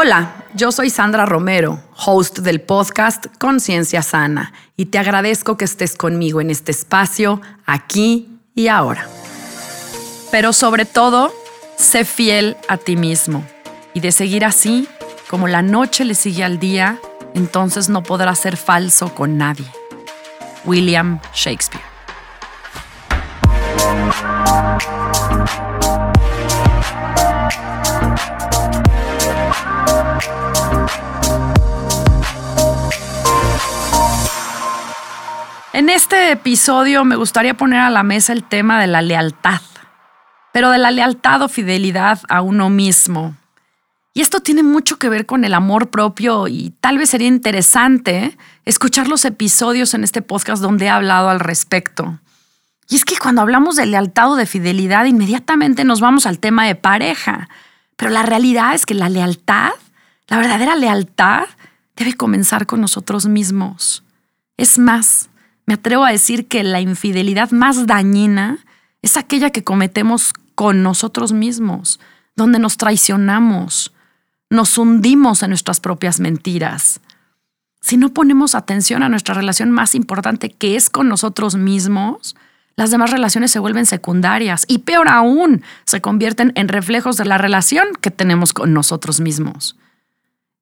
Hola, yo soy Sandra Romero, host del podcast Conciencia Sana, y te agradezco que estés conmigo en este espacio, aquí y ahora. Pero sobre todo, sé fiel a ti mismo, y de seguir así, como la noche le sigue al día, entonces no podrás ser falso con nadie. William Shakespeare. En este episodio me gustaría poner a la mesa el tema de la lealtad, pero de la lealtad o fidelidad a uno mismo. Y esto tiene mucho que ver con el amor propio y tal vez sería interesante escuchar los episodios en este podcast donde he hablado al respecto. Y es que cuando hablamos de lealtad o de fidelidad, inmediatamente nos vamos al tema de pareja. Pero la realidad es que la lealtad, la verdadera lealtad, debe comenzar con nosotros mismos. Es más, me atrevo a decir que la infidelidad más dañina es aquella que cometemos con nosotros mismos, donde nos traicionamos, nos hundimos en nuestras propias mentiras. Si no ponemos atención a nuestra relación más importante, que es con nosotros mismos, las demás relaciones se vuelven secundarias y peor aún, se convierten en reflejos de la relación que tenemos con nosotros mismos.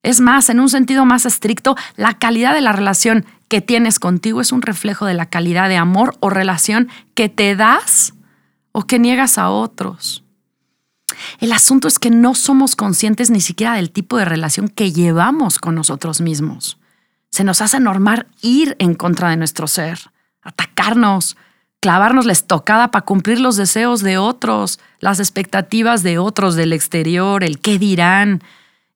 Es más, en un sentido más estricto, la calidad de la relación que tienes contigo es un reflejo de la calidad de amor o relación que te das o que niegas a otros. El asunto es que no somos conscientes ni siquiera del tipo de relación que llevamos con nosotros mismos. Se nos hace normal ir en contra de nuestro ser, atacarnos, clavarnos la estocada para cumplir los deseos de otros, las expectativas de otros del exterior, el qué dirán,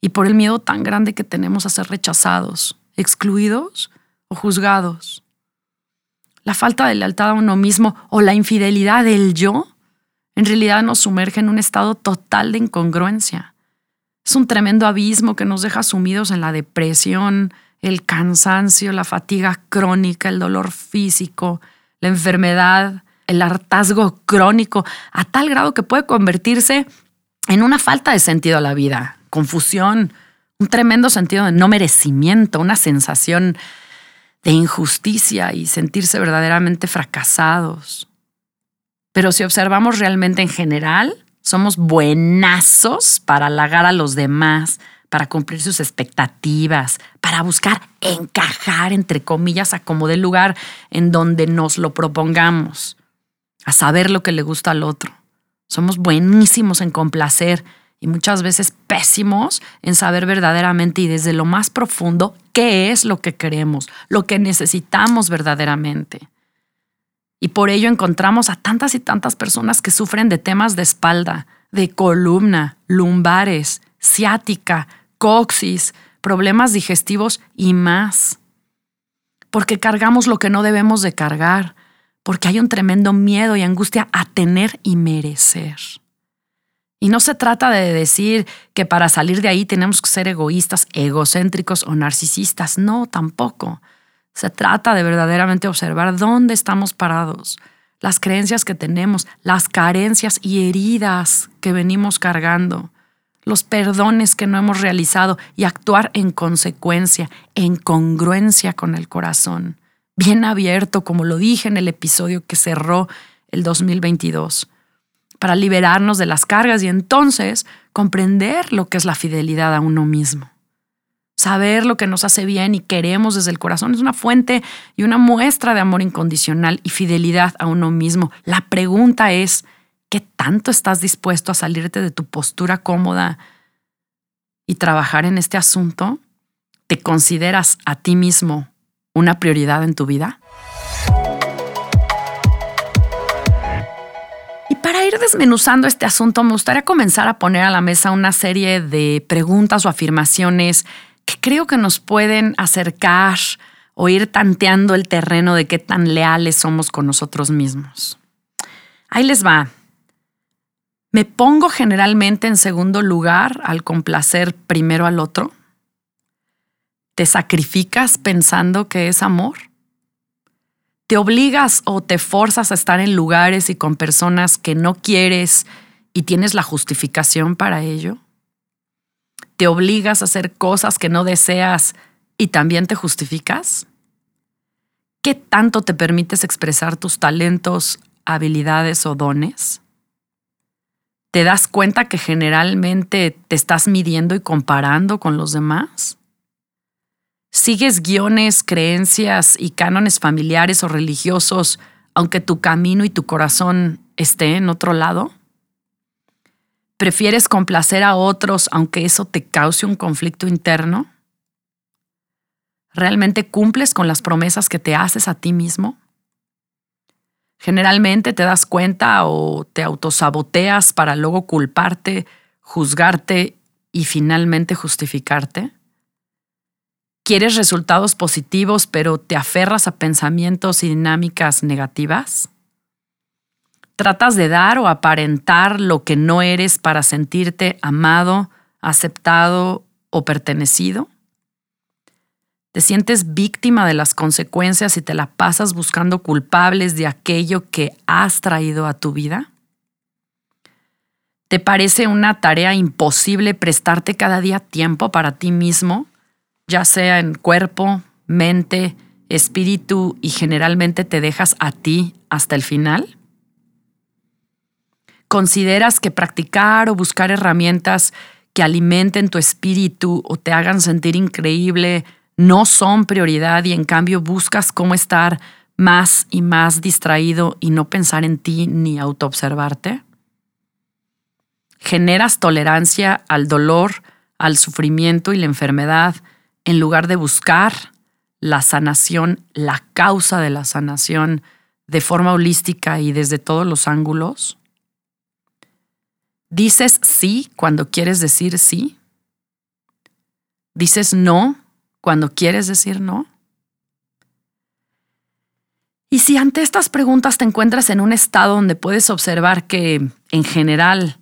y por el miedo tan grande que tenemos a ser rechazados, excluidos o juzgados. La falta de lealtad a uno mismo o la infidelidad del yo en realidad nos sumerge en un estado total de incongruencia. Es un tremendo abismo que nos deja sumidos en la depresión, el cansancio, la fatiga crónica, el dolor físico, la enfermedad, el hartazgo crónico, a tal grado que puede convertirse en una falta de sentido a la vida, confusión, un tremendo sentido de no merecimiento, una sensación de injusticia y sentirse verdaderamente fracasados. Pero si observamos realmente en general, somos buenazos para halagar a los demás, para cumplir sus expectativas, para buscar encajar, entre comillas, a como del lugar en donde nos lo propongamos, a saber lo que le gusta al otro. Somos buenísimos en complacer y muchas veces pésimos en saber verdaderamente y desde lo más profundo qué es lo que queremos, lo que necesitamos verdaderamente. Y por ello encontramos a tantas y tantas personas que sufren de temas de espalda, de columna, lumbares, ciática, coxis, problemas digestivos y más. Porque cargamos lo que no debemos de cargar, porque hay un tremendo miedo y angustia a tener y merecer. Y no se trata de decir que para salir de ahí tenemos que ser egoístas, egocéntricos o narcisistas. No, tampoco. Se trata de verdaderamente observar dónde estamos parados, las creencias que tenemos, las carencias y heridas que venimos cargando, los perdones que no hemos realizado y actuar en consecuencia, en congruencia con el corazón, bien abierto, como lo dije en el episodio que cerró el 2022 para liberarnos de las cargas y entonces comprender lo que es la fidelidad a uno mismo. Saber lo que nos hace bien y queremos desde el corazón es una fuente y una muestra de amor incondicional y fidelidad a uno mismo. La pregunta es, ¿qué tanto estás dispuesto a salirte de tu postura cómoda y trabajar en este asunto? ¿Te consideras a ti mismo una prioridad en tu vida? Ir desmenuzando este asunto, me gustaría comenzar a poner a la mesa una serie de preguntas o afirmaciones que creo que nos pueden acercar o ir tanteando el terreno de qué tan leales somos con nosotros mismos. Ahí les va. ¿Me pongo generalmente en segundo lugar al complacer primero al otro? ¿Te sacrificas pensando que es amor? ¿Te obligas o te forzas a estar en lugares y con personas que no quieres y tienes la justificación para ello? ¿Te obligas a hacer cosas que no deseas y también te justificas? ¿Qué tanto te permites expresar tus talentos, habilidades o dones? ¿Te das cuenta que generalmente te estás midiendo y comparando con los demás? ¿Sigues guiones, creencias y cánones familiares o religiosos aunque tu camino y tu corazón esté en otro lado? ¿Prefieres complacer a otros aunque eso te cause un conflicto interno? ¿Realmente cumples con las promesas que te haces a ti mismo? Generalmente te das cuenta o te autosaboteas para luego culparte, juzgarte y finalmente justificarte. ¿Quieres resultados positivos pero te aferras a pensamientos y dinámicas negativas? ¿Tratas de dar o aparentar lo que no eres para sentirte amado, aceptado o pertenecido? ¿Te sientes víctima de las consecuencias y te la pasas buscando culpables de aquello que has traído a tu vida? ¿Te parece una tarea imposible prestarte cada día tiempo para ti mismo, ya sea en cuerpo, mente, espíritu y generalmente te dejas a ti hasta el final? ¿Consideras que practicar o buscar herramientas que alimenten tu espíritu o te hagan sentir increíble no son prioridad y en cambio buscas cómo estar más y más distraído y no pensar en ti ni autoobservarte? ¿Generas tolerancia al dolor, al sufrimiento y la enfermedad en lugar de buscar la sanación, la causa de la sanación de forma holística y desde todos los ángulos? ¿Dices sí cuando quieres decir sí? ¿Dices no cuando quieres decir no? Y si ante estas preguntas te encuentras en un estado donde puedes observar que, en general,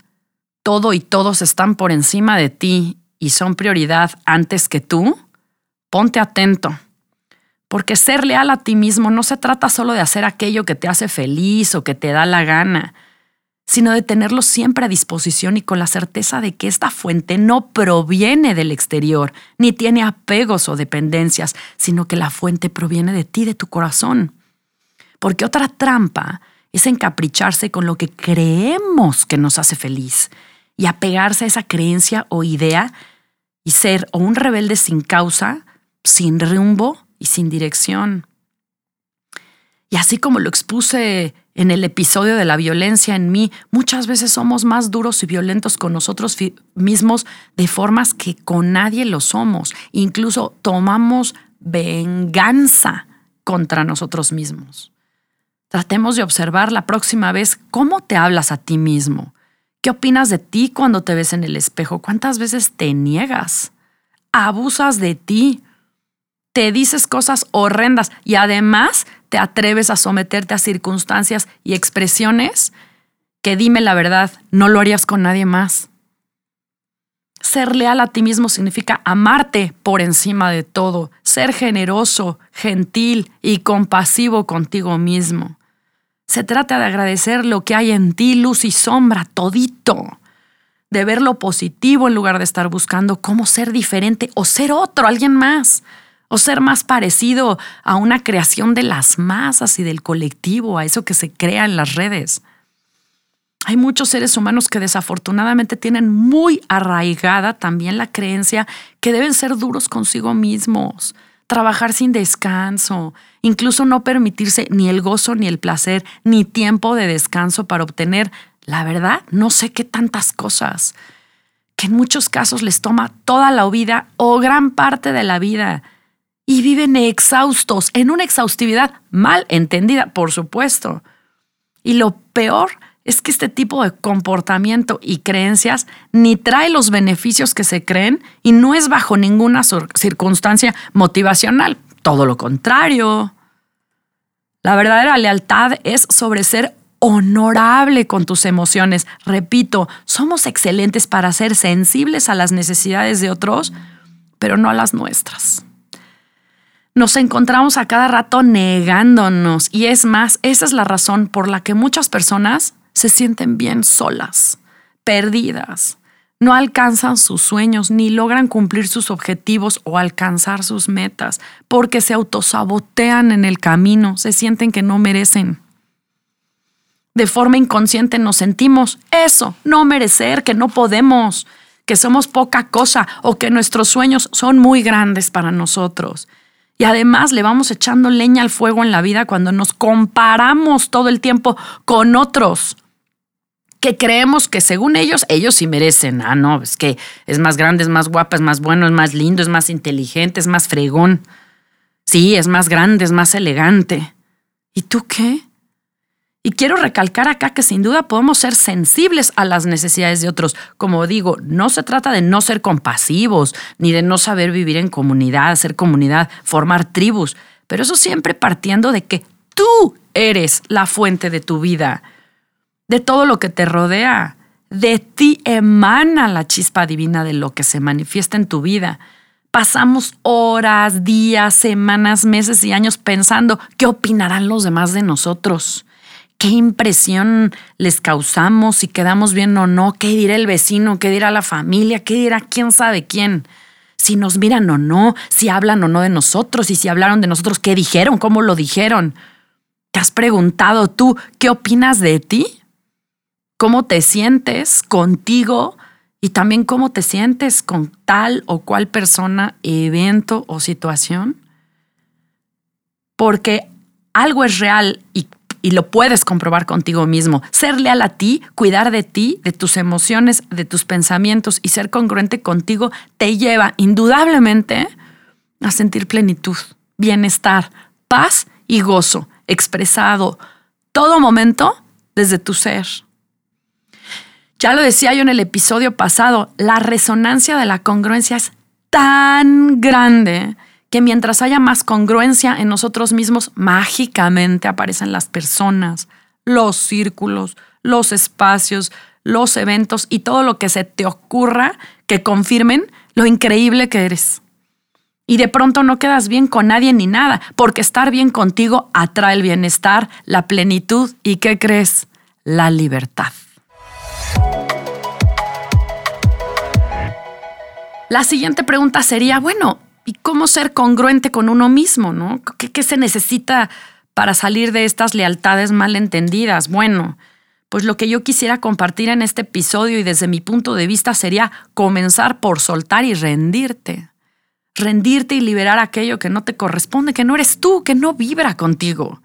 todo y todos están por encima de ti y son prioridad antes que tú, ponte atento. Porque ser leal a ti mismo no se trata solo de hacer aquello que te hace feliz o que te da la gana sino de tenerlo siempre a disposición y con la certeza de que esta fuente no proviene del exterior, ni tiene apegos o dependencias, sino que la fuente proviene de ti, de tu corazón. Porque otra trampa es encapricharse con lo que creemos que nos hace feliz y apegarse a esa creencia o idea y ser o un rebelde sin causa, sin rumbo y sin dirección. Y así como lo expuse en el episodio de la violencia en mí, muchas veces somos más duros y violentos con nosotros mismos de formas que con nadie lo somos. Incluso tomamos venganza contra nosotros mismos. Tratemos de observar la próxima vez cómo te hablas a ti mismo. ¿Qué opinas de ti cuando te ves en el espejo? ¿Cuántas veces te niegas? Abusas de ti. Te dices cosas horrendas y además te atreves a someterte a circunstancias y expresiones que dime la verdad, no lo harías con nadie más. Ser leal a ti mismo significa amarte por encima de todo, ser generoso, gentil y compasivo contigo mismo. Se trata de agradecer lo que hay en ti, luz y sombra, todito. De ver lo positivo en lugar de estar buscando cómo ser diferente o ser otro, alguien más o ser más parecido a una creación de las masas y del colectivo, a eso que se crea en las redes. Hay muchos seres humanos que desafortunadamente tienen muy arraigada también la creencia que deben ser duros consigo mismos, trabajar sin descanso, incluso no permitirse ni el gozo ni el placer, ni tiempo de descanso para obtener, la verdad, no sé qué tantas cosas, que en muchos casos les toma toda la vida o gran parte de la vida y viven exhaustos, en una exhaustividad mal entendida, por supuesto. Y lo peor es que este tipo de comportamiento y creencias ni trae los beneficios que se creen y no es bajo ninguna circunstancia motivacional. Todo lo contrario. La verdadera lealtad es sobre ser honorable con tus emociones. Repito, somos excelentes para ser sensibles a las necesidades de otros, pero no a las nuestras. Nos encontramos a cada rato negándonos y es más, esa es la razón por la que muchas personas se sienten bien solas, perdidas. No alcanzan sus sueños ni logran cumplir sus objetivos o alcanzar sus metas porque se autosabotean en el camino, se sienten que no merecen. De forma inconsciente nos sentimos eso, no merecer, que no podemos, que somos poca cosa o que nuestros sueños son muy grandes para nosotros. Y además le vamos echando leña al fuego en la vida cuando nos comparamos todo el tiempo con otros que creemos que según ellos, ellos sí merecen. Ah, no, es que es más grande, es más guapa, es más bueno, es más lindo, es más inteligente, es más fregón. Sí, es más grande, es más elegante. ¿Y tú qué? Y quiero recalcar acá que sin duda podemos ser sensibles a las necesidades de otros. Como digo, no se trata de no ser compasivos, ni de no saber vivir en comunidad, ser comunidad, formar tribus, pero eso siempre partiendo de que tú eres la fuente de tu vida de todo lo que te rodea. De ti emana la chispa divina de lo que se manifiesta en tu vida. Pasamos horas, días, semanas, meses y años pensando qué opinarán los demás de nosotros, qué impresión les causamos, si quedamos bien o no, qué dirá el vecino, qué dirá la familia, qué dirá quién sabe quién, si nos miran o no, si hablan o no de nosotros y si hablaron de nosotros, qué dijeron, cómo lo dijeron. ¿Te has preguntado tú qué opinas de ti? cómo te sientes contigo y también cómo te sientes con tal o cual persona, evento o situación. Porque algo es real y, lo puedes comprobar contigo mismo. Ser leal a ti, cuidar de ti, de tus emociones, de tus pensamientos y ser congruente contigo te lleva indudablemente a sentir plenitud, bienestar, paz y gozo expresado todo momento desde tu ser. Ya lo decía yo en el episodio pasado, la resonancia de la congruencia es tan grande que mientras haya más congruencia en nosotros mismos, mágicamente aparecen las personas, los círculos, los espacios, los eventos y todo lo que se te ocurra que confirmen lo increíble que eres. Y de pronto no quedas bien con nadie ni nada, porque estar bien contigo atrae el bienestar, la plenitud y, ¿qué crees? La libertad. La siguiente pregunta sería, bueno, ¿y cómo ser congruente con uno mismo? ¿no? ¿Qué, se necesita para salir de estas lealtades malentendidas? Bueno, pues lo que yo quisiera compartir en este episodio y desde mi punto de vista sería comenzar por soltar y rendirte. Rendirte y liberar aquello que no te corresponde, que no eres tú, que no vibra contigo.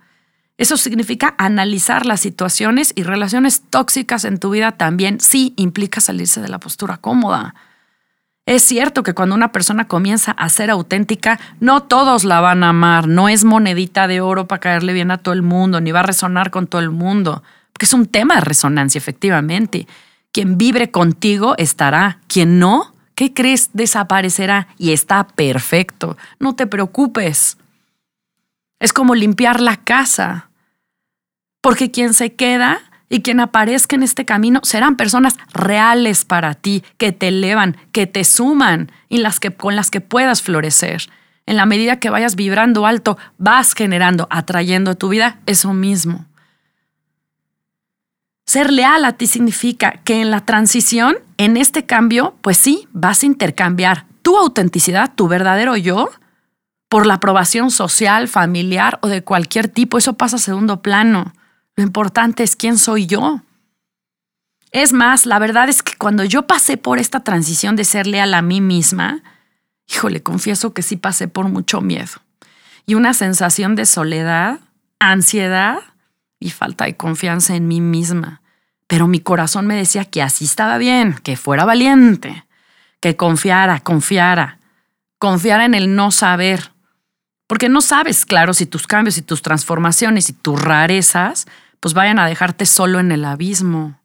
Eso significa analizar las situaciones y relaciones tóxicas en tu vida también. Sí, implica salirse de la postura cómoda. Es cierto que cuando una persona comienza a ser auténtica, no todos la van a amar, no es monedita de oro para caerle bien a todo el mundo, ni va a resonar con todo el mundo, porque es un tema de resonancia, efectivamente. Quien vibre contigo estará, quien no, ¿qué crees? Desaparecerá y está perfecto. No te preocupes. Es como limpiar la casa, porque quien se queda y quien aparezca en este camino serán personas reales para ti, que te elevan, que te suman y las que, con las que puedas florecer. En la medida que vayas vibrando alto, vas generando, atrayendo a tu vida eso mismo. Ser leal a ti significa que en la transición, en este cambio, pues sí, vas a intercambiar tu autenticidad, tu verdadero yo, por la aprobación social, familiar o de cualquier tipo. Eso pasa a segundo plano. Lo importante es quién soy yo. Es más, la verdad es que cuando yo pasé por esta transición de ser leal a mí misma, híjole, confieso que sí pasé por mucho miedo y una sensación de soledad, ansiedad y falta de confianza en mí misma. Pero mi corazón me decía que así estaba bien, que fuera valiente, que confiara, confiara, confiara en el no saber. Porque no sabes, claro, si tus cambios y tus transformaciones y tus rarezas pues vayan a dejarte solo en el abismo.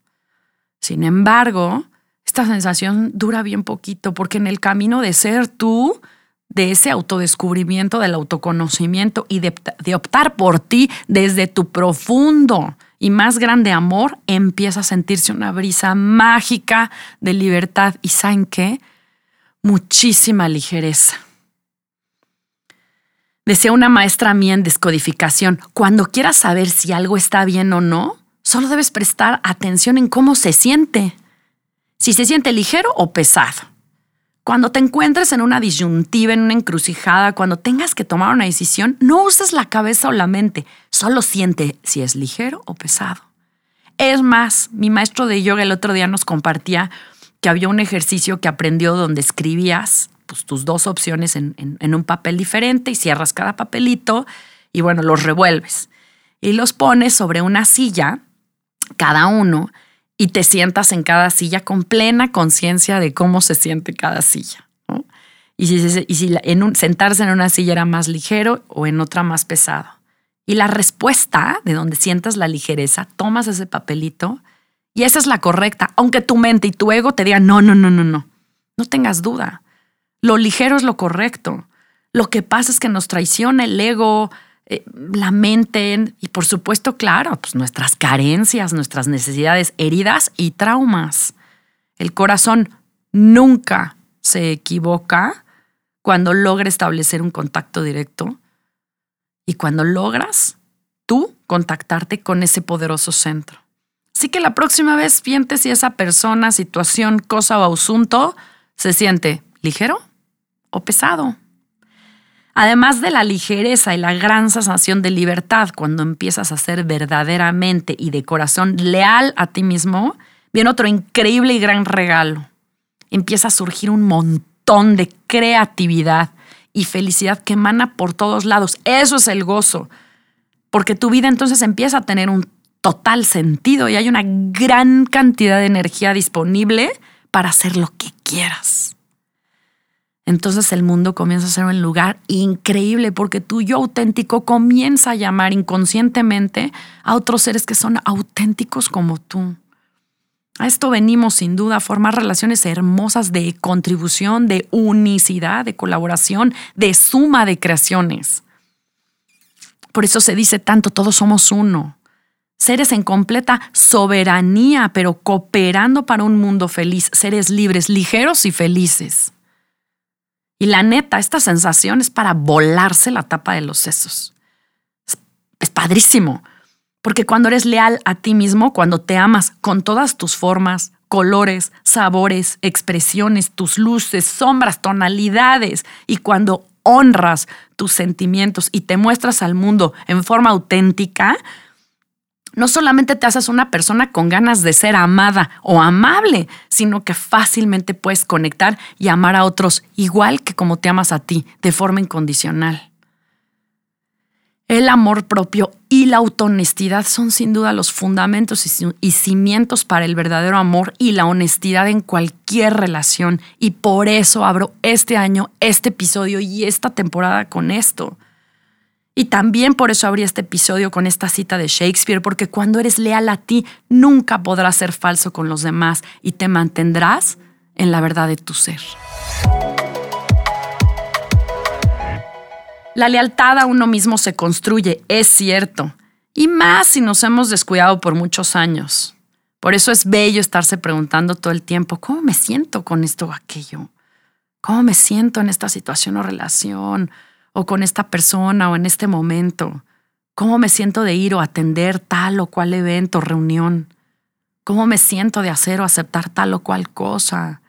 Sin embargo, esta sensación dura bien poquito porque en el camino de ser tú, de ese autodescubrimiento, del autoconocimiento y de, optar por ti desde tu profundo y más grande amor, empieza a sentirse una brisa mágica de libertad y ¿saben qué? Muchísima ligereza. Decía una maestra mía en descodificación, cuando quieras saber si algo está bien o no, solo debes prestar atención en cómo se siente. Si se siente ligero o pesado. Cuando te encuentres en una disyuntiva, en una encrucijada, cuando tengas que tomar una decisión, no uses la cabeza o la mente, solo siente si es ligero o pesado. Es más, mi maestro de yoga el otro día nos compartía que había un ejercicio que aprendió donde escribías pues, tus dos opciones en, un papel diferente y cierras cada papelito y bueno, los revuelves. Y los pones sobre una silla, cada uno, y te sientas en cada silla con plena conciencia de cómo se siente cada silla. Y si, y si en un, sentarse en una silla era más ligero o en otra más pesado. Y la respuesta de donde sientas la ligereza, tomas ese papelito y esa es la correcta, aunque tu mente y tu ego te digan, no, no, no, no, no, no tengas duda. Lo ligero es lo correcto. Lo que pasa es que nos traiciona el ego, eh, la mente y por supuesto, claro, pues nuestras carencias, nuestras necesidades, heridas y traumas. El corazón nunca se equivoca cuando logra establecer un contacto directo y cuando logras tú contactarte con ese poderoso centro. Así que la próxima vez siente si esa persona, situación, cosa o asunto se siente ligero o pesado. Además de la ligereza y la gran sensación de libertad cuando empiezas a ser verdaderamente y de corazón leal a ti mismo, viene otro increíble y gran regalo. Empieza a surgir un montón de creatividad y felicidad que emana por todos lados. Eso es el gozo, porque tu vida entonces empieza a tener un total sentido y hay una gran cantidad de energía disponible para hacer lo que quieras entonces el mundo comienza a ser un lugar increíble porque tu yo auténtico comienza a llamar inconscientemente a otros seres que son auténticos como tú. A esto venimos sin duda a formar relaciones hermosas de contribución, de unicidad, de colaboración, de suma de creaciones. Por eso se dice tanto, todos somos uno. Seres en completa soberanía, pero cooperando para un mundo feliz, seres libres, ligeros y felices. Y la neta, esta sensación es para volarse la tapa de los sesos. Es, padrísimo, porque cuando eres leal a ti mismo, cuando te amas con todas tus formas, colores, sabores, expresiones, tus luces, sombras, tonalidades, y cuando honras tus sentimientos y te muestras al mundo en forma auténtica, no solamente te haces una persona con ganas de ser amada o amable, sino que fácilmente puedes conectar y amar a otros igual que como te amas a ti, de forma incondicional. El amor propio y la autohonestidad son sin duda los fundamentos y cimientos para el verdadero amor y la honestidad en cualquier relación. Y por eso abro este año, este episodio y esta temporada con esto y también por eso abrí este episodio con esta cita de Shakespeare, porque cuando eres leal a ti, nunca podrás ser falso con los demás y te mantendrás en la verdad de tu ser. La lealtad a uno mismo se construye, es cierto, y más si nos hemos descuidado por muchos años. Por eso es bello estarse preguntando todo el tiempo, ¿cómo me siento con esto o aquello? ¿Cómo me siento en esta situación o relación? O con esta persona o en este momento? ¿Cómo me siento de ir o atender tal o cual evento, reunión? ¿Cómo me siento de hacer o aceptar tal o cual cosa?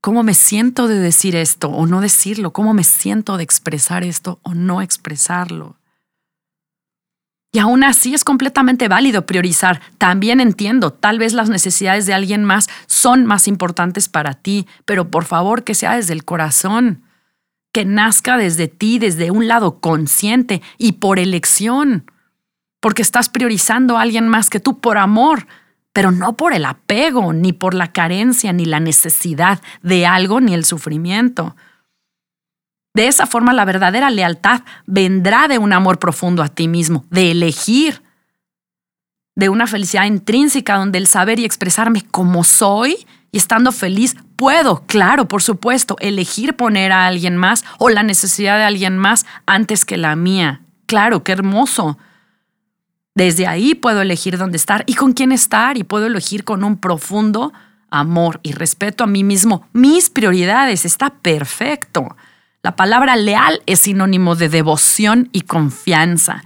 ¿Cómo me siento de decir esto o no decirlo? ¿Cómo me siento de expresar esto o no expresarlo? Y aún así es completamente válido priorizar. También entiendo, tal vez las necesidades de alguien más son más importantes para ti, pero por favor que sea desde el corazón que nazca desde ti, desde un lado consciente y por elección, porque estás priorizando a alguien más que tú por amor, pero no por el apego, ni por la carencia, ni la necesidad de algo, ni el sufrimiento. De esa forma, la verdadera lealtad vendrá de un amor profundo a ti mismo, de elegir de una felicidad intrínseca donde el saber y expresarme como soy y estando feliz puedo, claro, por supuesto, elegir poner a alguien más o la necesidad de alguien más antes que la mía. Claro, qué hermoso. Desde ahí puedo elegir dónde estar y con quién estar y puedo elegir con un profundo amor y respeto a mí mismo. Mis prioridades, está perfecto. La palabra leal es sinónimo de devoción y confianza.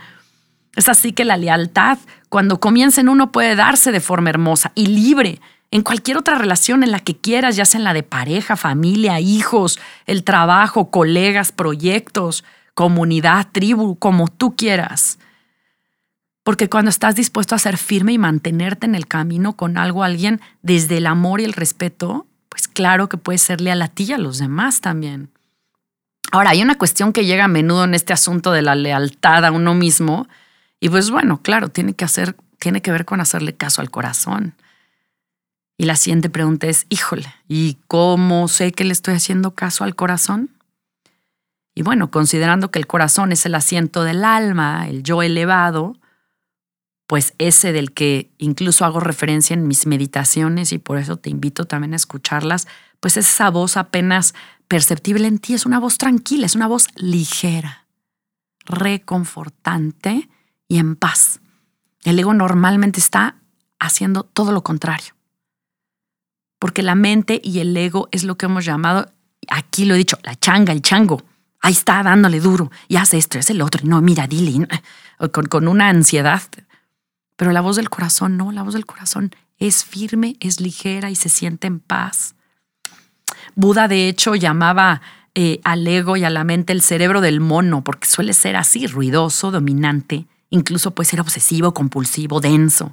Es así que la lealtad, cuando comienza en uno, puede darse de forma hermosa y libre en cualquier otra relación en la que quieras, ya sea en la de pareja, familia, hijos, el trabajo, colegas, proyectos, comunidad, tribu, como tú quieras. Porque cuando estás dispuesto a ser firme y mantenerte en el camino con algo, alguien, desde el amor y el respeto, pues claro que puedes ser leal a ti y a los demás también. Ahora, hay una cuestión que llega a menudo en este asunto de la lealtad a uno mismo, y pues bueno, claro, tiene que hacer, tiene que ver con hacerle caso al corazón. Y la siguiente pregunta es, híjole, ¿y cómo sé que le estoy haciendo caso al corazón? Y bueno, considerando que el corazón es el asiento del alma, el yo elevado, pues ese del que incluso hago referencia en mis meditaciones y por eso te invito también a escucharlas, pues esa voz apenas perceptible en ti es una voz tranquila, es una voz ligera, reconfortante y en paz. El ego normalmente está haciendo todo lo contrario. Porque la mente y el ego es lo que hemos llamado, aquí lo he dicho, la changa, el chango. Ahí está dándole duro y hace esto, es el otro. Y no, mira, dile, con, con una ansiedad. Pero la voz del corazón, no, la voz del corazón es firme, es ligera y se siente en paz. Buda, de hecho, llamaba eh, al ego y a la mente el cerebro del mono, porque suele ser así, ruidoso, dominante, incluso puede ser obsesivo, compulsivo, denso.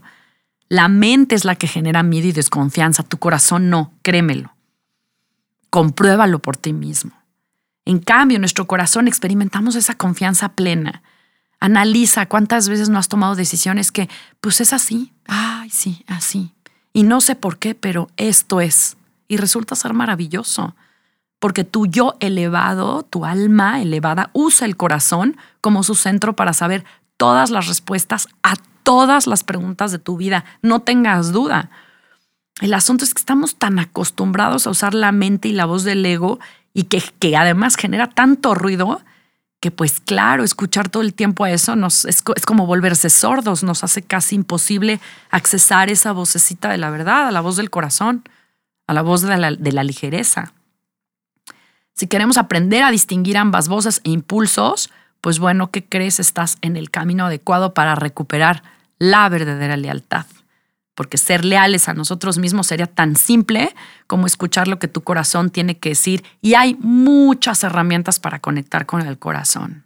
La mente es la que genera miedo y desconfianza, tu corazón no, créemelo. Compruébalo por ti mismo. En cambio, en nuestro corazón experimentamos esa confianza plena. Analiza cuántas veces no has tomado decisiones que, pues es así, ay, sí, así. Y no sé por qué, pero esto es. Y resulta ser maravilloso. Porque tu yo elevado, tu alma elevada, usa el corazón como su centro para saber todas las respuestas a todas las preguntas de tu vida. No tengas duda. El asunto es que estamos tan acostumbrados a usar la mente y la voz del ego y que, que además genera tanto ruido que pues claro, escuchar todo el tiempo a eso nos, es, como volverse sordos, nos hace casi imposible accesar esa vocecita de la verdad, a la voz del corazón, a la voz de la ligereza. Si queremos aprender a distinguir ambas voces e impulsos, pues bueno, ¿qué crees? Estás en el camino adecuado para recuperar la verdadera lealtad. Porque ser leales a nosotros mismos sería tan simple como escuchar lo que tu corazón tiene que decir y hay muchas herramientas para conectar con el corazón.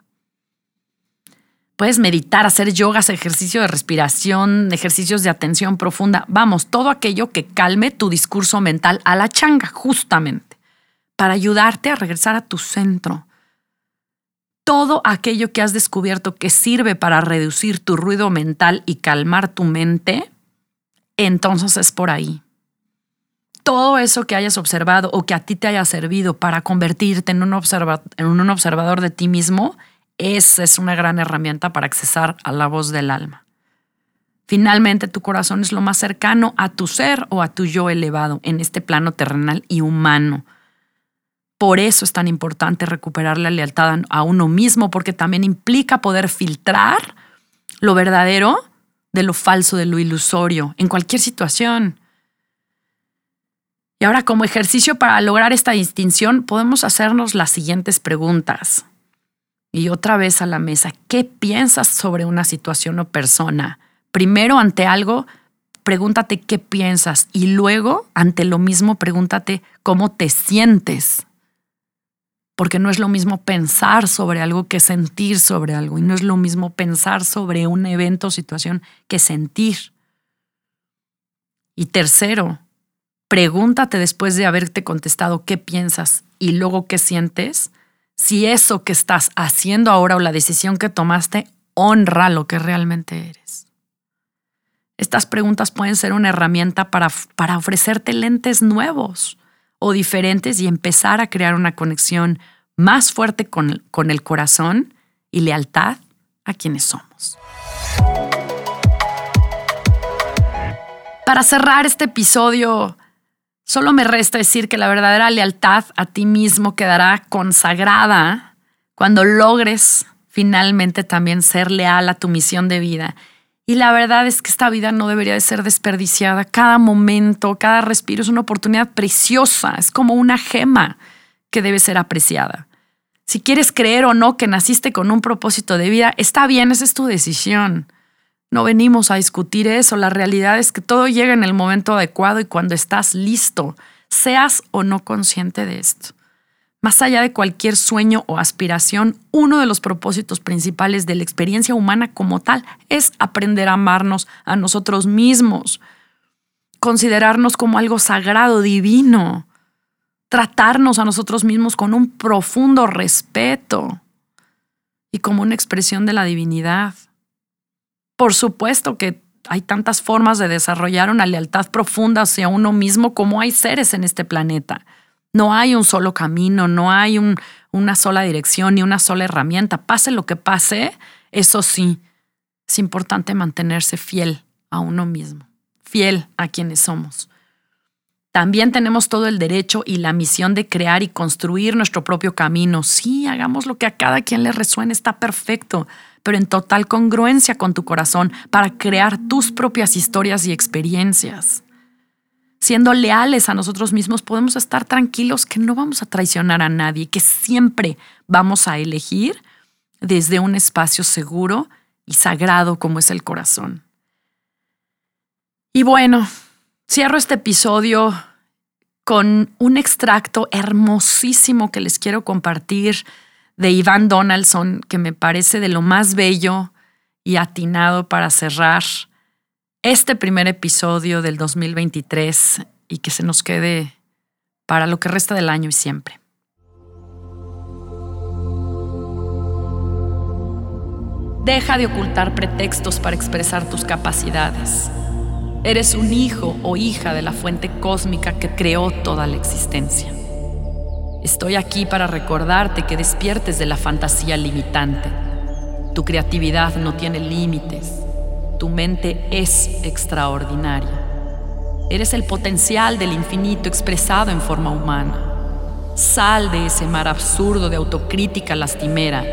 Puedes meditar, hacer yogas, ejercicio de respiración, ejercicios de atención profunda, vamos, todo aquello que calme tu discurso mental a la changa, justamente, para ayudarte a regresar a tu centro, todo aquello que has descubierto que sirve para reducir tu ruido mental y calmar tu mente, entonces es por ahí. Todo eso que hayas observado o que a ti te haya servido para convertirte en un, observador de ti mismo, esa es una gran herramienta para accesar a la voz del alma. Finalmente, tu corazón es lo más cercano a tu ser o a tu yo elevado en este plano terrenal y humano por eso es tan importante recuperar la lealtad a uno mismo, porque también implica poder filtrar lo verdadero de lo falso, de lo ilusorio, en cualquier situación. Y ahora, como ejercicio para lograr esta distinción, podemos hacernos las siguientes preguntas. Y otra vez a la mesa, ¿qué piensas sobre una situación o persona? Primero, ante algo, pregúntate qué piensas y luego, ante lo mismo, pregúntate cómo te sientes porque no es lo mismo pensar sobre algo que sentir sobre algo, y no es lo mismo pensar sobre un evento o situación que sentir. Y tercero, pregúntate después de haberte contestado qué piensas y luego qué sientes, si eso que estás haciendo ahora o la decisión que tomaste honra lo que realmente eres. Estas preguntas pueden ser una herramienta para, para ofrecerte lentes nuevos o diferentes y empezar a crear una conexión más fuerte con, con el corazón y lealtad a quienes somos. Para cerrar este episodio, solo me resta decir que la verdadera lealtad a ti mismo quedará consagrada cuando logres finalmente también ser leal a tu misión de vida. Y la verdad es que esta vida no debería de ser desperdiciada. Cada momento, cada respiro es una oportunidad preciosa, es como una gema que debe ser apreciada. Si quieres creer o no que naciste con un propósito de vida, está bien, esa es tu decisión. No venimos a discutir eso, la realidad es que todo llega en el momento adecuado y cuando estás listo, seas o no consciente de esto. Más allá de cualquier sueño o aspiración, uno de los propósitos principales de la experiencia humana como tal es aprender a amarnos a nosotros mismos, considerarnos como algo sagrado, divino, tratarnos a nosotros mismos con un profundo respeto y como una expresión de la divinidad. Por supuesto que hay tantas formas de desarrollar una lealtad profunda hacia uno mismo como hay seres en este planeta. No hay un solo camino, no hay una sola dirección ni una sola herramienta. Pase lo que pase, eso sí, es importante mantenerse fiel a uno mismo, fiel a quienes somos. También tenemos todo el derecho y la misión de crear y construir nuestro propio camino. Sí, hagamos lo que a cada quien le resuene, está perfecto, pero en total congruencia con tu corazón para crear tus propias historias y experiencias. Siendo leales a nosotros mismos, podemos estar tranquilos que no vamos a traicionar a nadie, que siempre vamos a elegir desde un espacio seguro y sagrado como es el corazón. Y bueno, Cierro este episodio con un extracto hermosísimo que les quiero compartir de Iván Donaldson, que me parece de lo más bello y atinado para cerrar este primer episodio del 2023 y que se nos quede para lo que resta del año y siempre. Deja de ocultar pretextos para expresar tus capacidades. Eres un hijo o hija de la fuente cósmica que creó toda la existencia. Estoy aquí para recordarte que despiertes de la fantasía limitante. Tu creatividad no tiene límites. Tu mente es extraordinaria. Eres el potencial del infinito expresado en forma humana. Sal de ese mar absurdo de autocrítica lastimera.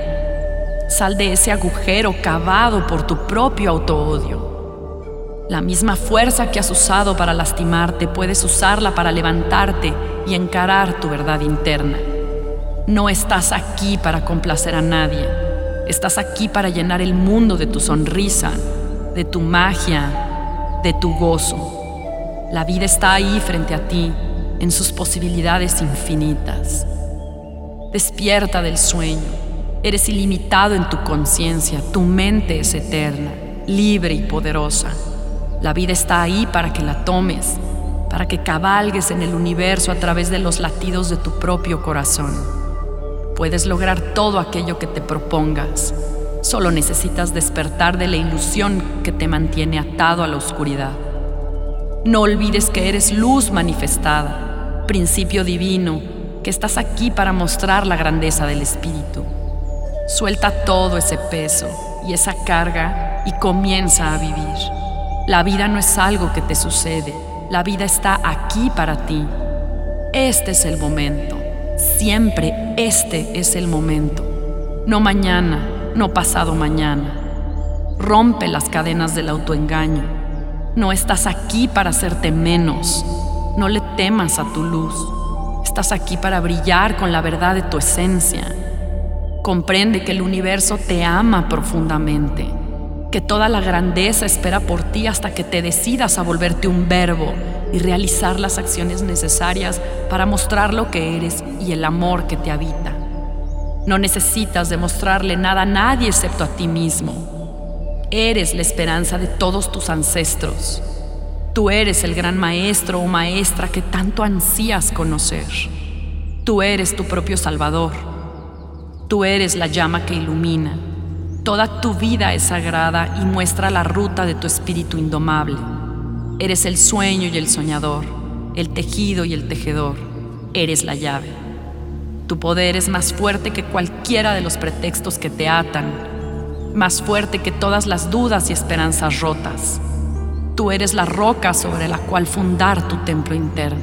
Sal de ese agujero cavado por tu propio autoodio. La misma fuerza que has usado para lastimarte puedes usarla para levantarte y encarar tu verdad interna. No estás aquí para complacer a nadie. Estás aquí para llenar el mundo de tu sonrisa, de tu magia, de tu gozo. La vida está ahí frente a ti, en sus posibilidades infinitas. Despierta del sueño. Eres ilimitado en tu conciencia. Tu mente es eterna, libre y poderosa. La vida está ahí para que la tomes, para que cabalgues en el universo a través de los latidos de tu propio corazón. Puedes lograr todo aquello que te propongas. Solo necesitas despertar de la ilusión que te mantiene atado a la oscuridad. No olvides que eres luz manifestada, principio divino, que estás aquí para mostrar la grandeza del Espíritu. Suelta todo ese peso y esa carga y comienza a vivir. La vida no es algo que te sucede, la vida está aquí para ti. Este es el momento, siempre este es el momento. No mañana, no pasado mañana. Rompe las cadenas del autoengaño. No estás aquí para hacerte menos. No le temas a tu luz. Estás aquí para brillar con la verdad de tu esencia. Comprende que el universo te ama profundamente que toda la grandeza espera por ti hasta que te decidas a volverte un verbo y realizar las acciones necesarias para mostrar lo que eres y el amor que te habita. No necesitas demostrarle nada a nadie excepto a ti mismo. Eres la esperanza de todos tus ancestros. Tú eres el gran maestro o maestra que tanto ansías conocer. Tú eres tu propio Salvador. Tú eres la llama que ilumina. Toda tu vida es sagrada y muestra la ruta de tu espíritu indomable. Eres el sueño y el soñador, el tejido y el tejedor. Eres la llave. Tu poder es más fuerte que cualquiera de los pretextos que te atan, más fuerte que todas las dudas y esperanzas rotas. Tú eres la roca sobre la cual fundar tu templo interno.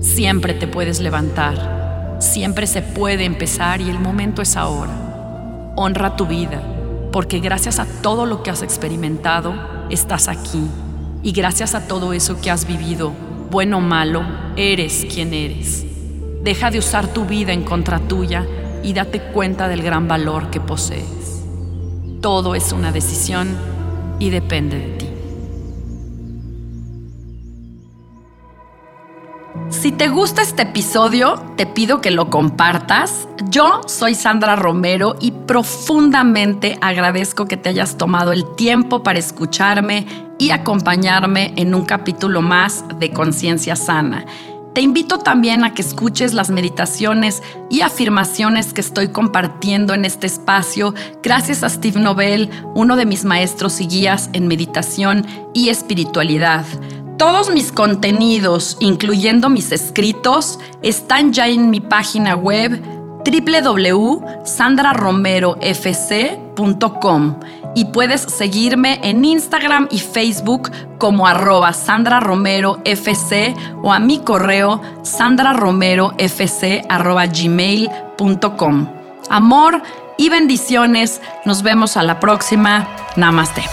Siempre te puedes levantar, siempre se puede empezar y el momento es ahora. Honra tu vida, porque gracias a todo lo que has experimentado, estás aquí. Y gracias a todo eso que has vivido, bueno o malo, eres quien eres. Deja de usar tu vida en contra tuya y date cuenta del gran valor que posees. Todo es una decisión y depende de ti. Si te gusta este episodio, te pido que lo compartas. Yo soy Sandra Romero y profundamente agradezco que te hayas tomado el tiempo para escucharme y acompañarme en un capítulo más de Conciencia Sana. Te invito también a que escuches las meditaciones y afirmaciones que estoy compartiendo en este espacio gracias a Steve Nobel, uno de mis maestros y guías en meditación y espiritualidad. Todos mis contenidos, incluyendo mis escritos, están ya en mi página web www.sandraromerofc.com y puedes seguirme en Instagram y Facebook como arroba Sandra Romero FC o a mi correo sandraromerofc.gmail.com. Amor y bendiciones. Nos vemos a la próxima. Namaste.